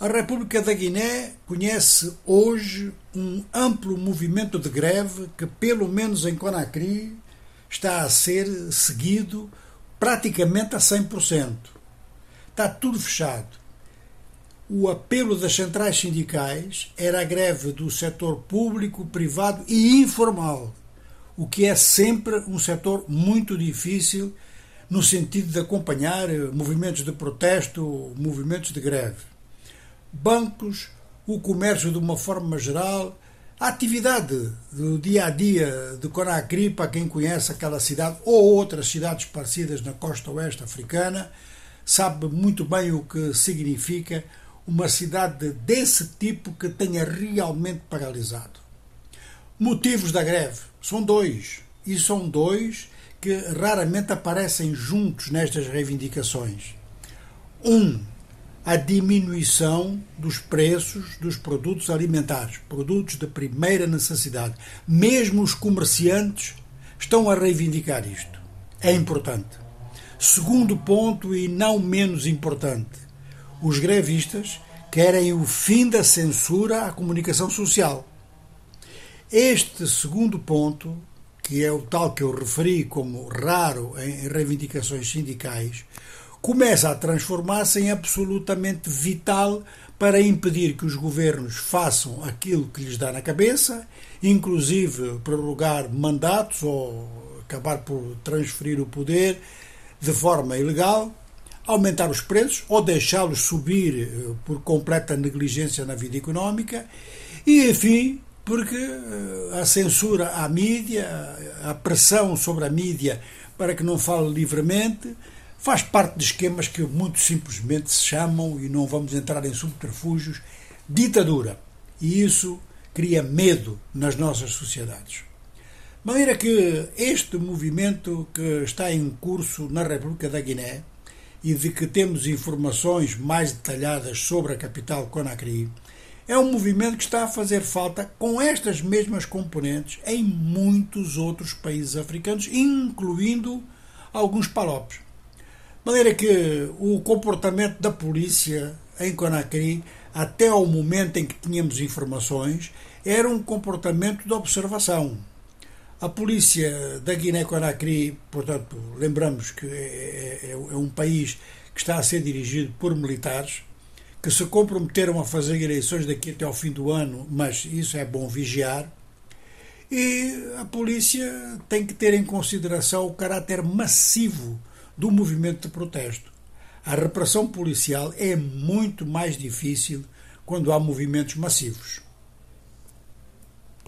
A República da Guiné conhece hoje um amplo movimento de greve que, pelo menos em Conakry, está a ser seguido praticamente a 100%. Está tudo fechado. O apelo das centrais sindicais era a greve do setor público, privado e informal, o que é sempre um setor muito difícil no sentido de acompanhar movimentos de protesto, movimentos de greve bancos, o comércio de uma forma geral, a atividade do dia a dia de Conakry, para quem conhece aquela cidade ou outras cidades parecidas na costa oeste africana, sabe muito bem o que significa uma cidade desse tipo que tenha realmente paralisado. Motivos da greve são dois, e são dois que raramente aparecem juntos nestas reivindicações. Um a diminuição dos preços dos produtos alimentares, produtos de primeira necessidade. Mesmo os comerciantes estão a reivindicar isto. É importante. Segundo ponto, e não menos importante, os grevistas querem o fim da censura à comunicação social. Este segundo ponto, que é o tal que eu referi como raro em reivindicações sindicais, começa a transformar-se em absolutamente vital para impedir que os governos façam aquilo que lhes dá na cabeça, inclusive prorrogar mandatos ou acabar por transferir o poder de forma ilegal, aumentar os preços ou deixá-los subir eh, por completa negligência na vida económica e, enfim, porque eh, a censura à mídia, a pressão sobre a mídia para que não fale livremente, faz parte de esquemas que muito simplesmente se chamam, e não vamos entrar em subterfúgios, ditadura. E isso cria medo nas nossas sociedades. De maneira que este movimento que está em curso na República da Guiné e de que temos informações mais detalhadas sobre a capital Conakry, é um movimento que está a fazer falta com estas mesmas componentes em muitos outros países africanos, incluindo alguns palopes. Maneira que o comportamento da polícia em Conakry, até ao momento em que tínhamos informações, era um comportamento de observação. A polícia da Guiné-Conakry, portanto, lembramos que é, é, é, um país que está a ser dirigido por militares, que se comprometeram a fazer eleições daqui até ao fim do ano, mas isso é bom vigiar. E a polícia tem que ter em consideração o caráter massivo do movimento de protesto. A repressão policial é muito mais difícil quando há movimentos massivos.